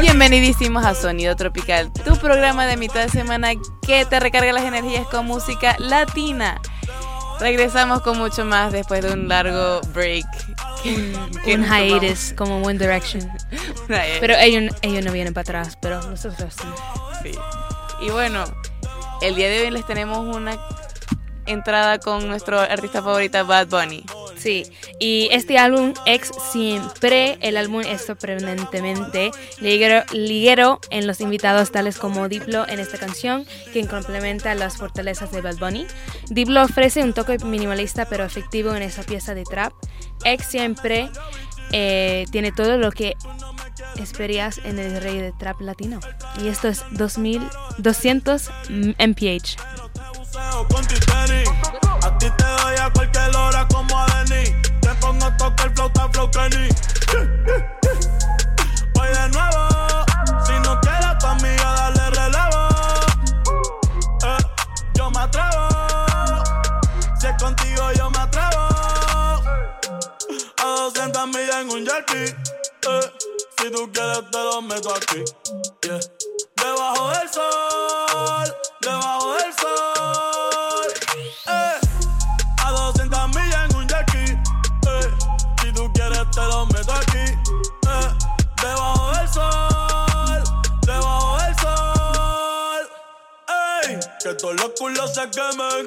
Bienvenidísimos a Sonido Tropical, tu programa de mitad de semana que te recarga las energías con música latina. Regresamos con mucho más después de un largo break. un hiatus como One Direction. pero ellos, ellos no vienen para atrás, pero nosotros sí. Sí. Y bueno, el día de hoy les tenemos una entrada con nuestro artista favorita Bad Bunny. Sí, y este álbum ex siempre, el álbum es sorprendentemente liguero, en los invitados tales como Diplo en esta canción, quien complementa las fortalezas de Bad Bunny. Diplo ofrece un toque minimalista pero efectivo en esa pieza de trap. Ex siempre eh, tiene todo lo que esperías en el rey de trap latino. Y esto es 2200 mph con ti A ti te doy a cualquier hora como a Denny. Te pongo a tocar flauta, flow Kenny. Voy de nuevo. Si no quieres a tu amiga, dale relevo. Eh, yo me atrevo. Si es contigo, yo me atrevo. A 200 millas en un jerky. Eh, si tú quieres, te lo meto aquí. Debajo del sol, culos se quemen.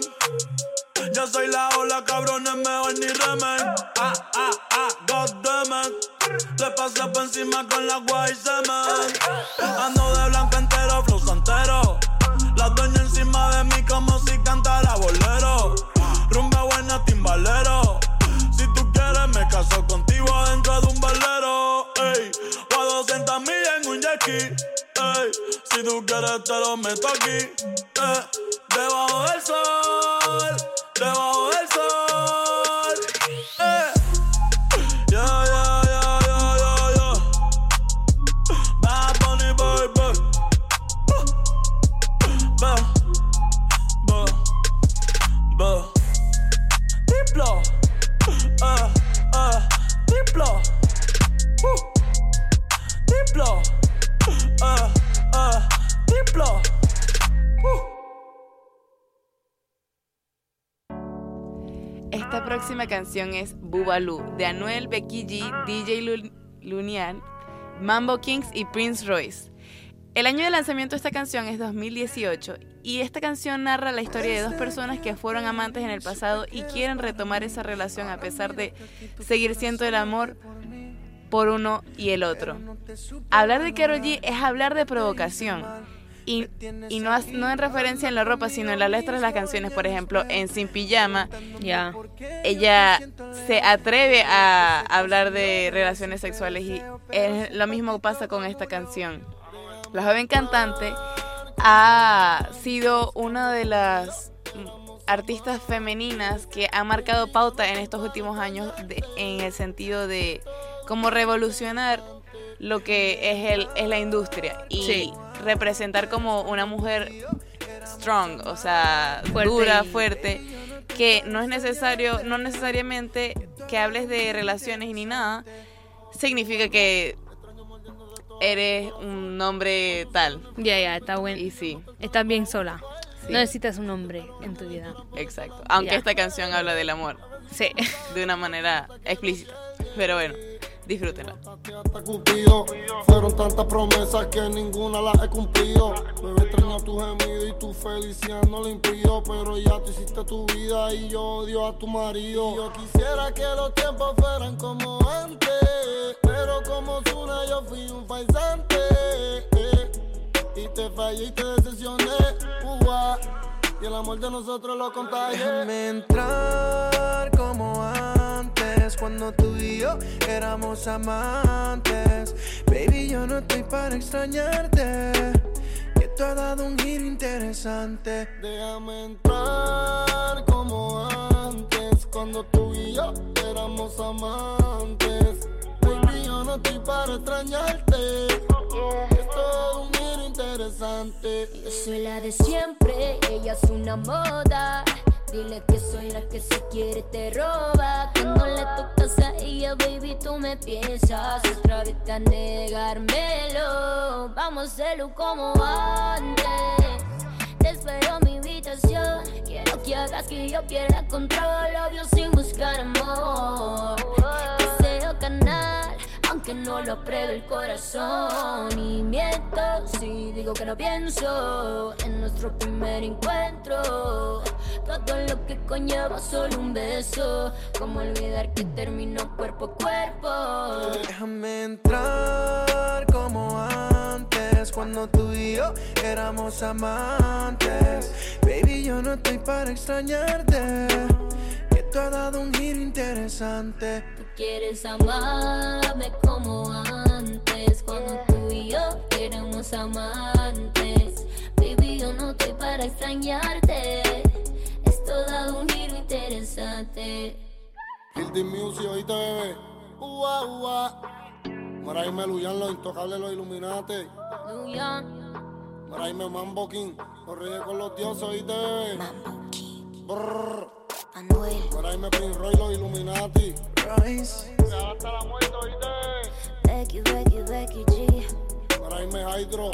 Ya soy la ola, cabrones, mejor ni remen. Ah, ah, ah, goddammit. Le pasé por encima con la guay semen. Ando de blanco entero, flow santero. La dueña encima de mí como si cantara bolero. Rumba buena, timbalero. Si tú quieres, me caso contigo dentro de un balero. Ey, o a 200 millas en un jet Ey, si tú quieres, te lo meto aquí. Eh, debajo del sol, canción es Bubalú de Anuel, Becky G, DJ Lunian, Mambo Kings y Prince Royce. El año de lanzamiento de esta canción es 2018 y esta canción narra la historia de dos personas que fueron amantes en el pasado y quieren retomar esa relación a pesar de seguir siendo el amor por uno y el otro. Hablar de Karol G es hablar de provocación y, y no, no en referencia en la ropa, sino en las letras de las canciones. Por ejemplo, en Sin Pijama, ya ella se atreve a hablar de relaciones sexuales y es, lo mismo pasa con esta canción. La joven cantante ha sido una de las artistas femeninas que ha marcado pauta en estos últimos años en el sentido de cómo revolucionar lo que es, el, es la industria y representar como una mujer strong, o sea, dura, fuerte, que no es necesario, no necesariamente que hables de relaciones ni nada, significa que eres un hombre tal. Ya, ya, está bueno. Y sí. Estás bien sola. No necesitas un hombre en tu vida. Exacto. Aunque esta canción habla del amor. Sí. De una manera explícita. Pero bueno. Disfrútenla. Fueron tantas promesas que ninguna las he cumplido. Bebé extraño tu gemido y tu felicidad no lo impidió. Pero ya tú hiciste tu vida y yo odio a tu marido. Yo quisiera que los tiempos fueran como antes. Pero como Zuna yo fui un paisante. Y te fallé y te decepcioné. Y el amor de nosotros lo contagié. Déjame entrar como antes, cuando tú y yo éramos amantes. Baby, yo no estoy para extrañarte. Que tú has dado un giro interesante. Déjame entrar como antes, cuando tú y yo éramos amantes. Baby, yo no estoy para extrañarte. Es todo un giro interesante. Yo soy la de siempre, ella es una moda. Dile que soy la que se quiere te roba. Cuando le tocas a ella, baby, tú me piensas otra vez a negármelo. Vamos a hacerlo como antes. Te espero mi habitación. Quiero que hagas que yo pierda control, obvio sin buscar amor. Deseo canal aunque no lo apruebe el corazón. Y miento si digo que no pienso en nuestro primer encuentro. Todo lo que conlleva solo un beso. Como olvidar que terminó cuerpo a cuerpo. Déjame entrar como antes, cuando tú y yo éramos amantes. Baby, yo no estoy para extrañarte. Tú has dado un giro interesante. Tú quieres amarme como antes, cuando tú y yo éramos amantes. Baby, yo no estoy para extrañarte. Esto da un giro interesante. Guilty Music, oíste, bebé. Ua, ua. Maraime Luyan, los intocables, los Illuminati. Luyan, Maraime Mambo King, los reyes con los dioses, oíste, bebé. Mambo King, Brrr. Manuel, Maraime Prince Roy, los Illuminati. Royce. Hasta la muerte, oíste. Becky, Becky, Becky G. Maraime Hydro.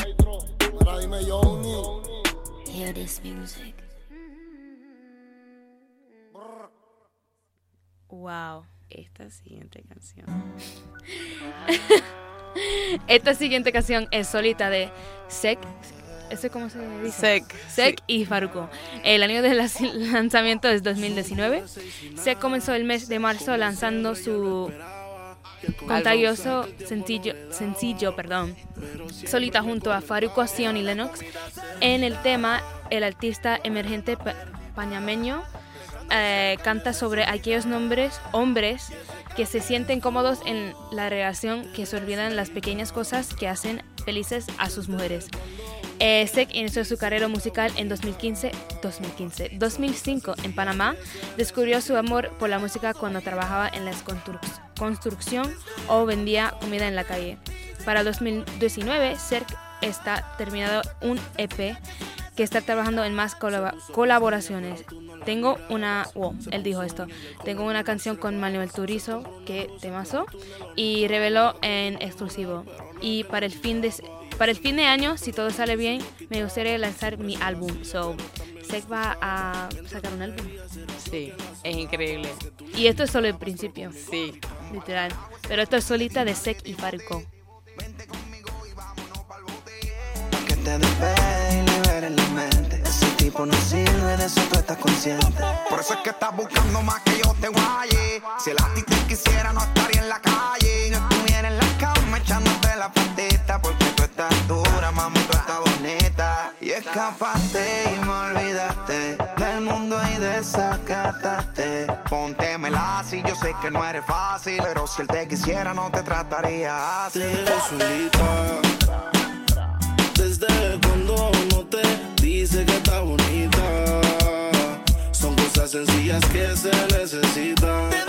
Maraime Johnny. Hear this music. Wow. Esta siguiente canción. Esta siguiente canción es solita de Sek. ¿Eso cómo se dice? Sek. Sek y Faruko. El año del lanzamiento es 2019. Sek comenzó el mes de marzo lanzando su contagioso sencillo, sencillo perdón, solita junto a Faruko, Sion y Lennox. En el tema, el artista emergente pa- panameño eh, canta sobre aquellos nombres, hombres que se sienten cómodos en la relación, que se olvidan las pequeñas cosas que hacen felices a sus mujeres. Eh, inició su carrera musical en 2015, 2015, 2005 en Panamá. Descubrió su amor por la música cuando trabajaba en la construc- construcción o vendía comida en la calle. Para 2019, Sek está terminado un EP que está trabajando en más colaboraciones. Tengo una, wow, él dijo esto. Tengo una canción con Manuel Turizo que temazo y reveló en exclusivo. Y para el fin de para el fin de año, si todo sale bien, me gustaría lanzar mi álbum. So, Sek va a sacar un álbum. Sí, es increíble. Y esto es solo el principio, Sí. literal. Pero esto es solita de Sek y Faruko. Que te despegue y liberes la mente. Ese tipo no sirve, de eso tú estás consciente. Por eso es que estás buscando más que yo te guaye. Si el ti te quisiera, no estaría en la calle. Y no estuviera en la cama echándote la patita. Porque escapaste y me olvidaste del mundo y desacataste. Póntemela si yo sé que no eres fácil. Pero si él te quisiera, no te trataría así. Solita. Desde cuando no te dice que está bonita. Son cosas sencillas que se necesitan.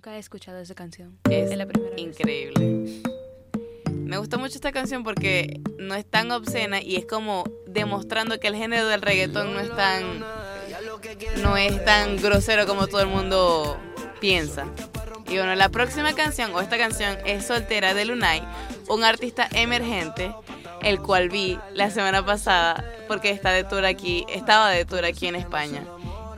Nunca he escuchado esa canción. Es la primera vez. increíble. Me gusta mucho esta canción porque no es tan obscena y es como demostrando que el género del reggaetón no es tan no es tan grosero como todo el mundo piensa. Y bueno, la próxima canción o esta canción es Soltera de Lunay, un artista emergente, el cual vi la semana pasada porque está de tour aquí, estaba de tour aquí en España.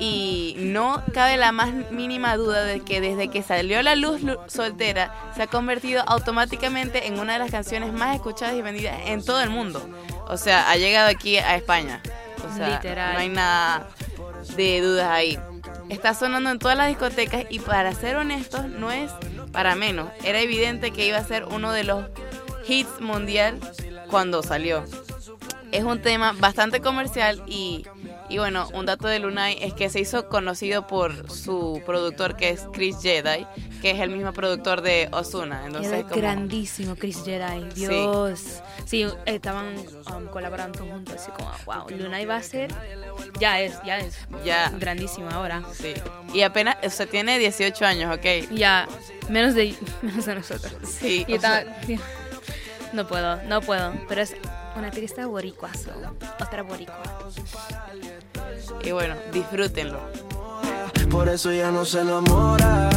Y no cabe la más mínima duda de que desde que salió a la luz Lu- Soltera se ha convertido automáticamente en una de las canciones más escuchadas y vendidas en todo el mundo. O sea, ha llegado aquí a España. O sea, Literal. no hay nada de dudas ahí. Está sonando en todas las discotecas y para ser honestos, no es para menos. Era evidente que iba a ser uno de los hits mundial cuando salió. Es un tema bastante comercial y, y bueno, un dato de Lunay es que se hizo conocido por su productor que es Chris Jedi, que es el mismo productor de Ozuna. Entonces, como- grandísimo Chris Jedi, Dios. Sí, estaban um, colaborando juntos, así como, wow, Luna iba a ser, ya es, ya es, Ya. grandísimo ahora. Sí. Y apenas, o sea, tiene 18 años, ¿ok? Ya, menos de, menos de nosotros. Sí. Y sea, no puedo, no puedo, pero es una artista boricua, so, otra boricua. y bueno, disfrútenlo. Por eso ya no se enamora.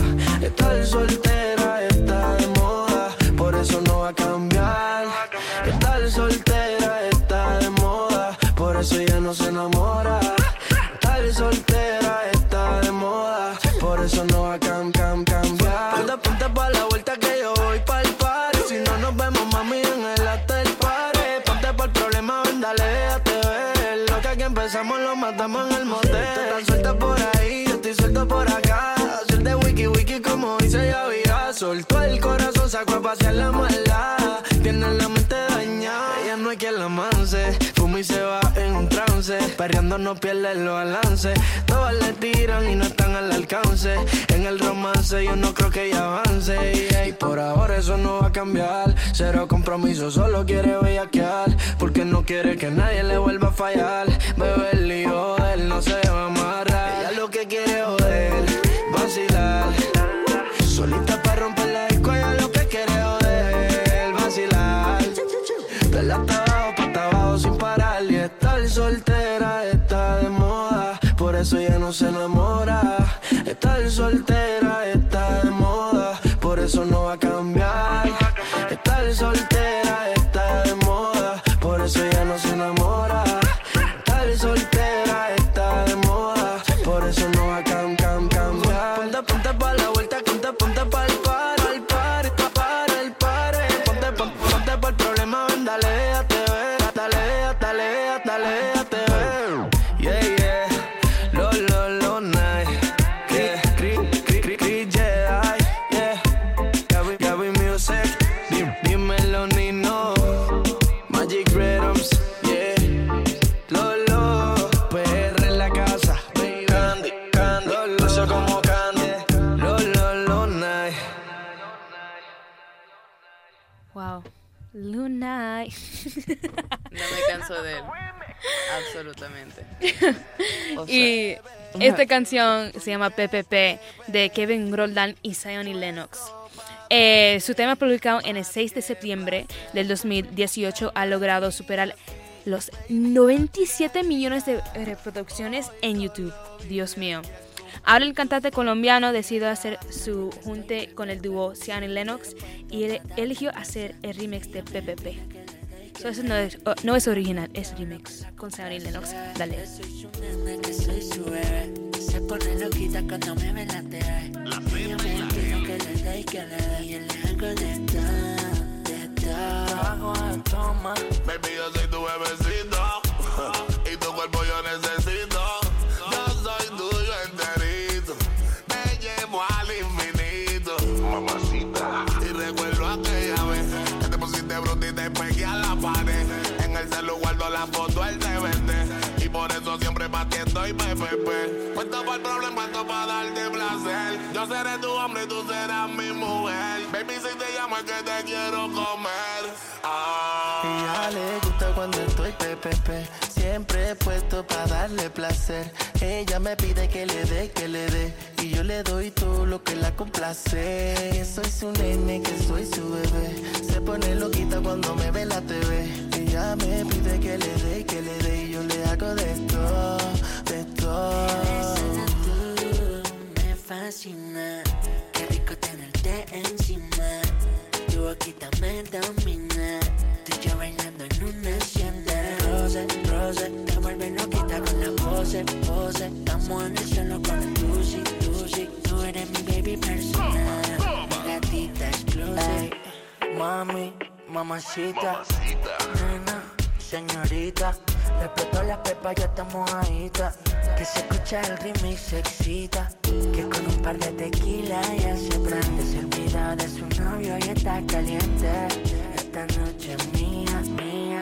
Estar soltera está de moda. Por eso no va a cambiar. Estar soltera está de moda. Por eso ya no se enamora. Estar soltera está de moda. Por eso no va a cam, Empezamos lo matamos en el motel. Tú estás suelta por ahí, yo estoy suelto por acá. Hacer de wiki wiki como dice ya. Soltó el corazón, sacó a pasear la maldad. Tiene la mente dañada, ella no hay quien la manse. Fuma y se va en un trance. Perreando no pierde los balances. Todas le tiran y no están al alcance. En el romance yo no creo que ella avance. Y, por ahora eso no va a cambiar. Cero compromiso, solo quiere bellaquear. Porque no quiere que nadie le vuelva a fallar. Bebe el lío él, no se no se enamora. Estar soltera está de moda. Por eso no va a cambiar. Esta canción se llama PPP de Kevin Roldán y Zion y Lennox. Eh, su tema publicado en el 6 de septiembre del 2018 ha logrado superar los 97 millones de reproducciones en YouTube. Dios mío. Ahora el cantante colombiano decidió hacer su junte con el dúo Zion y Lennox y eligió hacer el remix de PPP. So, eso no es, oh, no es original, es remix con y Lennox. Dale. que soy su bebé. Se pone loquita cuando me ve la TV. Ella me impidió que le dé y que le dé. Y él le hago de todo, de todo. Trabajo de toma. Baby, yo soy tu bebecito. Y PPP. Puesto para el problema, esto para darte placer. Yo seré tu hombre y tú serás mi mujer. Baby, si te llamo es que te quiero comer. Ah. Ella le gusta cuando estoy PPP. Si siempre puesto para darle placer. Ella me pide que le dé, que le dé. Y yo le doy todo lo que la complace. Soy su nene, que soy su bebé. Se pone loquita cuando me ve la TV. Ella me pide que le dé, que le dé. Y yo le hago de todo, de tú me fascina. Qué rico tenerte encima. Tu boquita me domina. Rose, rose, te vuelve loquita con la pose, pose. Estamos en el cielo con el Lucy, Lucy. Tú eres mi baby personal. Gatita exclusive. Mami, mamacita, nena, señorita. Le explotó la pepa, ya estamos ahí. Que se escucha el remix, se excita. Que con un par de tequila ya se prende. Se olvida de su novio y está caliente. Esta noche es mía, mía,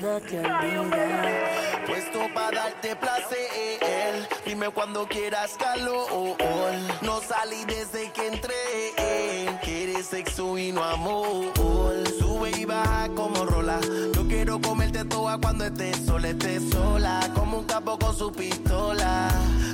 te olvidas. Puesto para darte placer. Dime cuando quieras calor. No salí desde que entré. Quieres sexo y no amor. Sube y baja como rola. Yo quiero comerte toda cuando estés sola, estés sola. Como un capo con su pistola.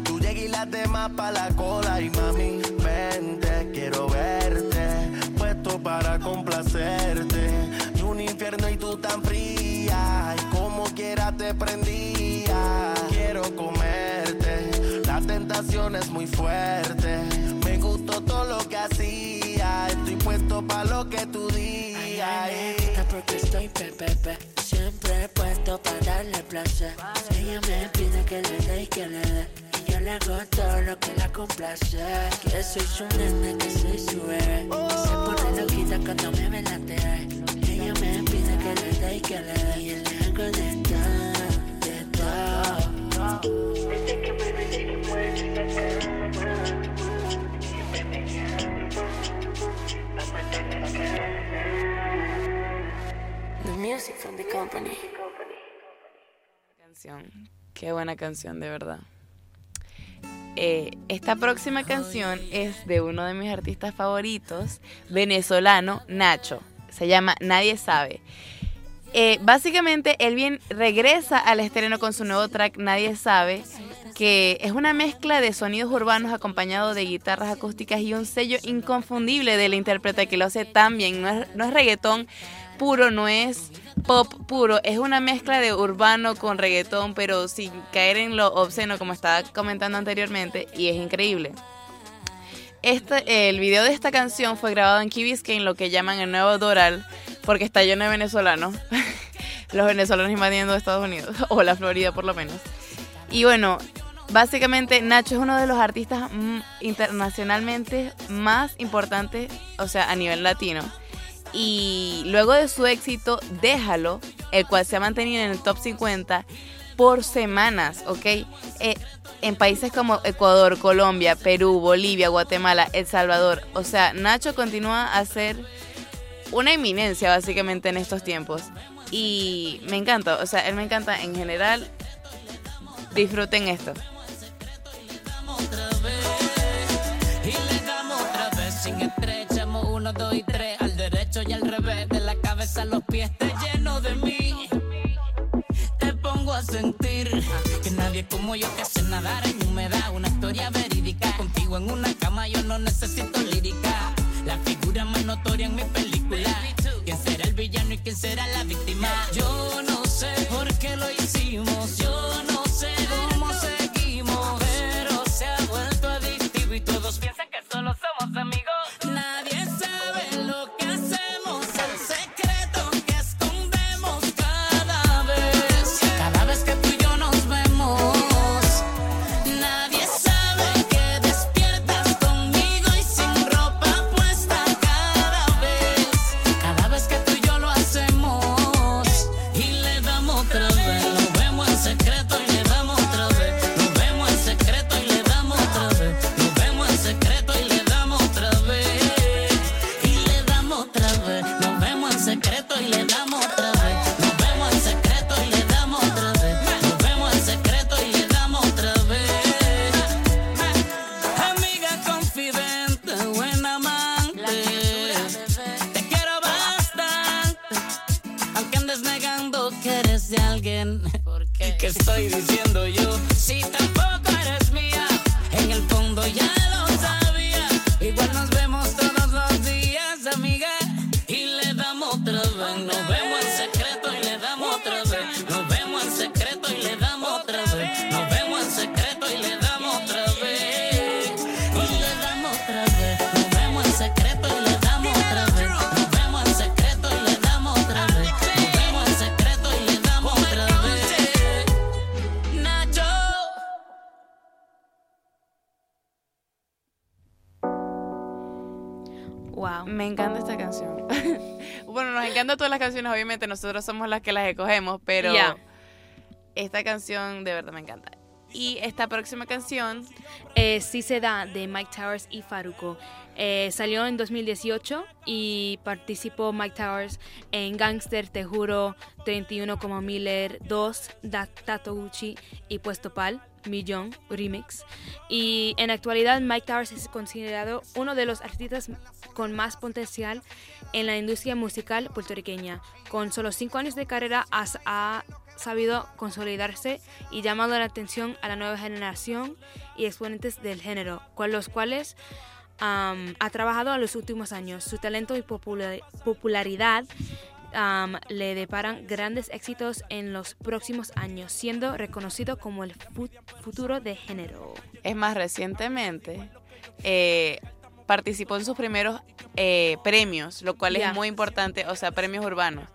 Tú llegas y las demás pa' la cola. Y mami, vente, quiero verte. Puesto para complacerte. Un infierno y tú tan fría. Y como quiera te prendía. Quiero comerte. La tentación es muy fuerte. Me gustó todo lo que hacía. Estoy puesto para lo que tú digas. Porque estoy pepepe. Siempre puesto para darle placer. Ella me pide que le dé y que le dé. Y yo le hago todo lo que la complace. Que soy su nena, que soy su bebé. Se pone loquita cuando me ve la TV. Ella me pide que le dé y que le dé. Y le hago de todo, de todo. Desde que me mueves The music from the company. canción. Qué buena canción, de verdad. Eh, esta próxima canción es de uno de mis artistas favoritos, venezolano, Nacho. Se llama Nadie Sabe. Eh, básicamente, él bien regresa al estreno con su nuevo track Nadie Sabe, que es una mezcla de sonidos urbanos acompañado de guitarras acústicas y un sello inconfundible de la intérprete que lo hace tan bien. No es, no es reggaetón puro, no es pop puro, es una mezcla de urbano con reggaetón, pero sin caer en lo obsceno como estaba comentando anteriormente, y es increíble. Este, el video de esta canción fue grabado en Key Biscayne, lo que llaman el nuevo Doral, porque está lleno de venezolanos. Los venezolanos invadiendo Estados Unidos, o la Florida por lo menos. Y bueno, básicamente Nacho es uno de los artistas mm, internacionalmente más importantes, o sea, a nivel latino. Y luego de su éxito, Déjalo, el cual se ha mantenido en el top 50 por semanas, ¿ok? Eh, en países como Ecuador, Colombia, Perú, Bolivia, Guatemala, El Salvador. O sea, Nacho continúa a ser una eminencia básicamente en estos tiempos. Y me encanta, o sea, él me encanta en general. Disfruten esto. Sin uno, dos y tres, de la cabeza a los pies, te lleno de mí. Te pongo a sentir que nadie como yo que hace nadar en humedad, una historia verídica. Contigo en una cama yo no necesito lírica. La figura más notoria en mi película. ¿Quién será el villano y quién será la víctima? Yo no sé por qué lo hicimos, yo secreto y le damos. Wow. Me encanta esta canción. bueno, nos encantan todas las canciones, obviamente nosotros somos las que las escogemos, pero esta canción de verdad me encanta. Y esta próxima canción, Eh, sí se da de Mike Towers y Faruko. Eh, salió en 2018 y participó Mike Towers en Gangster, Te Juro, 31 como Miller, 2, Da- Tato Gucci y Puesto Pal, Millón, Remix. Y en actualidad Mike Towers es considerado uno de los artistas con más potencial en la industria musical puertorriqueña. Con solo 5 años de carrera ha sabido consolidarse y llamado la atención a la nueva generación y exponentes del género, con los cuales ha trabajado en los últimos años. Su talento y popula- popularidad am, le deparan grandes éxitos en los próximos años, siendo reconocido como el fu- futuro de género. es más recientemente, eh, participó en sus primeros eh, premios, lo cual es muy importante, o sea, premios urbanos.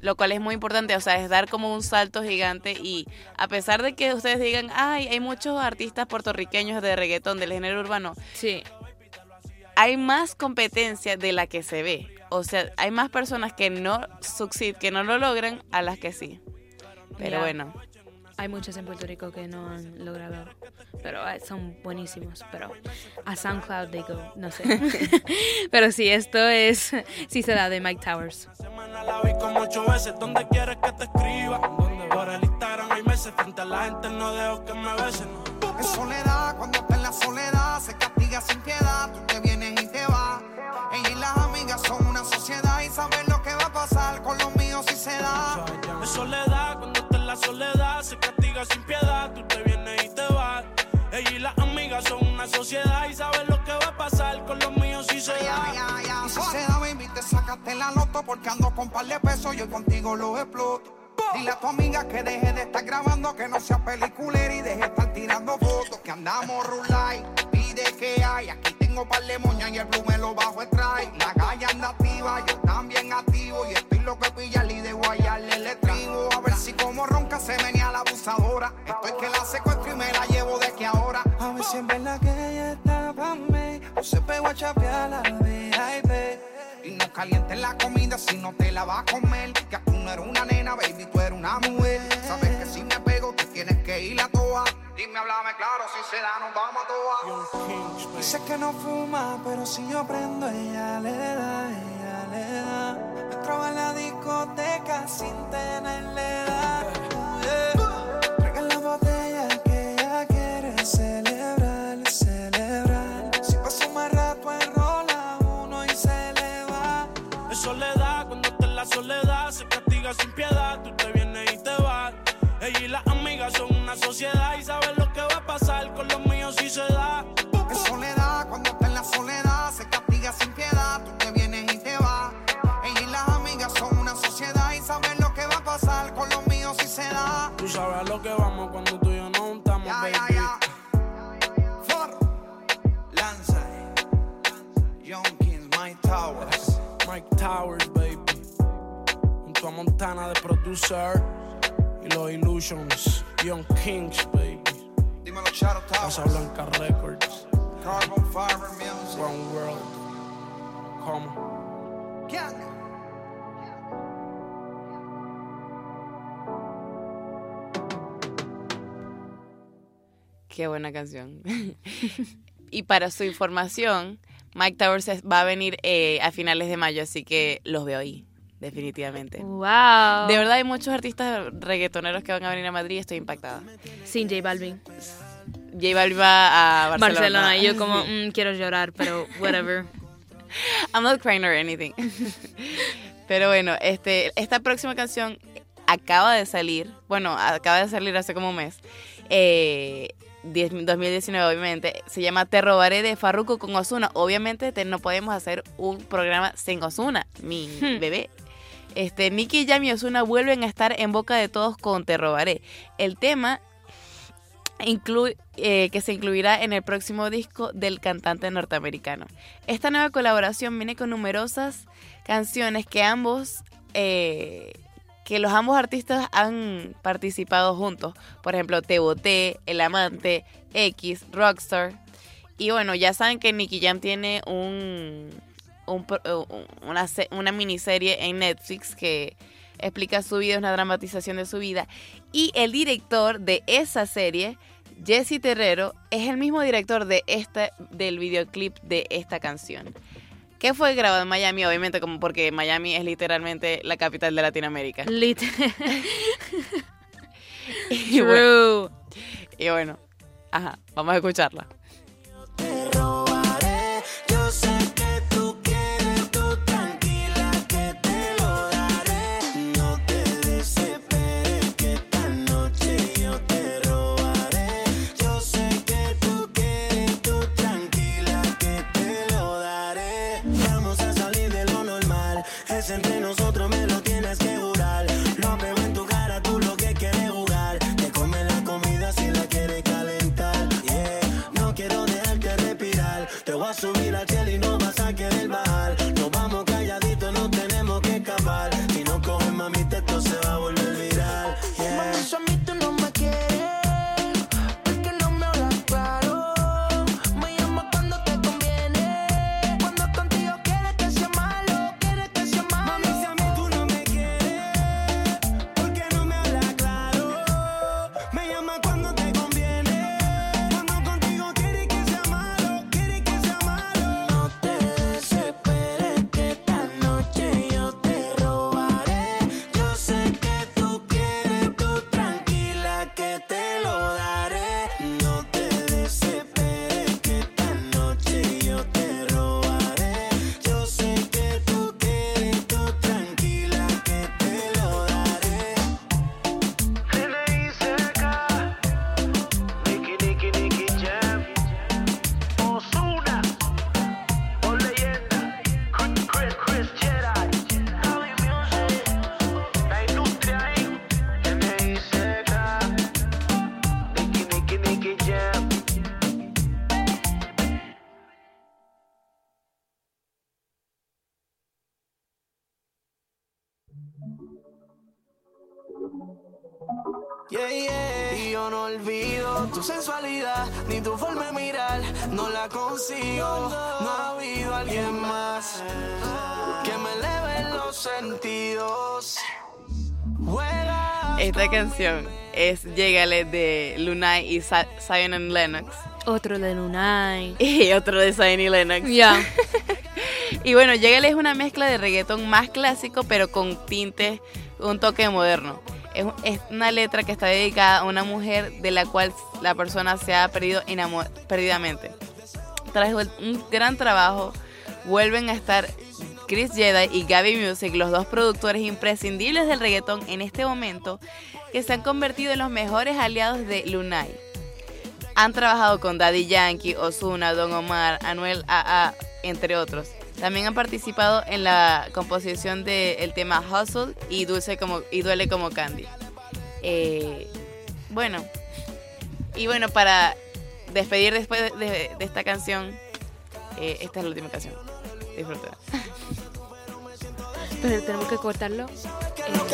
Lo cual es muy importante, o sea, es dar como un salto gigante y a pesar de que ustedes digan, ay, hay muchos artistas puertorriqueños de reggaetón del género urbano, Sí, hay más competencia de la que se ve. O sea, hay más personas que no succeed, que no lo logran, a las que sí. Pero bueno, hay muchos en Puerto Rico que no han logrado, pero ah, son buenísimos, pero a SoundCloud they go, no sé. pero sí, esto es, sí se da de Mike Towers. Semana la vi como ocho veces. ¿Dónde quieres que te escriba? Por el Instagram hay meses. Frente a la gente no dejo que me besen. En soledad, cuando está en la soledad, se castiga sin piedad. Saben lo que va a pasar con los míos si se da. En soledad, cuando está en la soledad, se castiga sin piedad. Tú te vienes y te vas. Ella y las amigas son una sociedad y saben lo que va a pasar con los míos si se da. Y si se da, baby, te sacaste la loto porque ando con par de pesos y hoy contigo los exploto. Dile a tu amiga que deje de estar grabando, que no sea peliculera y deje de estar tirando fotos. Que andamos rulay, pide que hay. Aquí tengo par de moñas y el blue me lo bajo extrae. La calle anda activa, yo también activo. Y estoy loco de pillarle y de guayarle el estribo. A ver si como ronca se venía la abusadora. Estoy que la secuestro y me la llevo de que ahora. A ver si es verdad que ella está pa' mí O se pegó a chapear la baby Y no calientes la comida si no te la vas a comer. Que tú no eres una nena, baby, tú eres una mujer. Sabes que si me pego, tú tienes que ir a toa. Dime, háblame claro, si se da, nos vamos a toa. Dice que no fuma, pero si yo prendo, ella le da, ella le da. Entraba en la discoteca sin tenerle edad. Yeah. Qué buena canción. y para su información, Mike Towers va a venir eh, a finales de mayo, así que los veo ahí, definitivamente. Wow. De verdad hay muchos artistas reggaetoneros que van a venir a Madrid y estoy impactada. Sin J Balvin. J Balvin va a Barcelona. Barcelona. Y yo como, mm, quiero llorar, pero whatever. I'm not crying or anything. Pero bueno, este, esta próxima canción acaba de salir, bueno, acaba de salir hace como un mes, eh, 10 2019 obviamente, se llama Te robaré de Farruko con Osuna. Obviamente te- no podemos hacer un programa sin Osuna, mi Hmm. bebé. Este, Nicky Jam y Osuna vuelven a estar en boca de todos con Te robaré. El tema incluye eh, que se incluirá en el próximo disco del cantante norteamericano. Esta nueva colaboración viene con numerosas canciones que ambos eh, que los ambos artistas han participado juntos. Por ejemplo, Te Boté, El Amante, X, Rockstar. Y bueno, ya saben que Nicky Jam tiene un, un un- una, una miniserie en Netflix que explica su vida, es una dramatización de su vida. Y el director de esa serie, Jesse Terrero, es el mismo director de esta, del videoclip de esta canción. Que fue grabado en Miami, obviamente, como porque Miami es literalmente la capital de Latinoamérica. Lit. Y bueno, y bueno, ajá, vamos a escucharla. Olvido tu sensualidad ni tu forma de mirar. No la consigo. No ha habido alguien más que me eleve los sentidos. Juega Esta canción es Llegale de Lunay y Sa- Zion and Lennox. Otro de Lunay. Y otro de Zion y Lennox. Ya. Y bueno, Llegale es una mezcla de reggaetón más clásico, pero con tintes, un toque moderno. Es, es una letra que está dedicada a una mujer de la cual la persona se ha perdido perdidamente. Tras un gran trabajo, vuelven a estar Chris Jedi y Gaby Music, los dos productores imprescindibles del reggaetón en este momento, que se han convertido en los mejores aliados de Lunay. Han trabajado con Daddy Yankee, Ozuna, Don Omar, Anuel AA, entre otros. También han participado en la composición del tema Hustle y, Dulce como, y Duele como Candy. Eh, bueno, y bueno, para despedir después de, de- de esta canción, eh, esta es la última canción. Disfrútala. Pero tenemos que cortarlo. Lo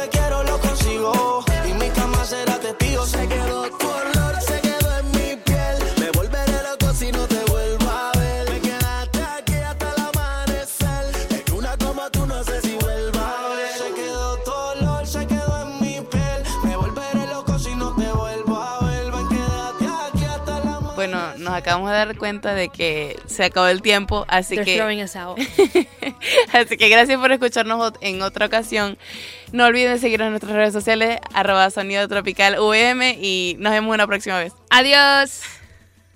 nos acabamos de dar cuenta de que se acabó el tiempo, así They're que... throwing us out. Así que gracias por escucharnos en otra ocasión. No olviden seguirnos en nuestras redes sociales, arroba sonido tropical y nos vemos una próxima vez. Adiós.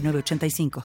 906985.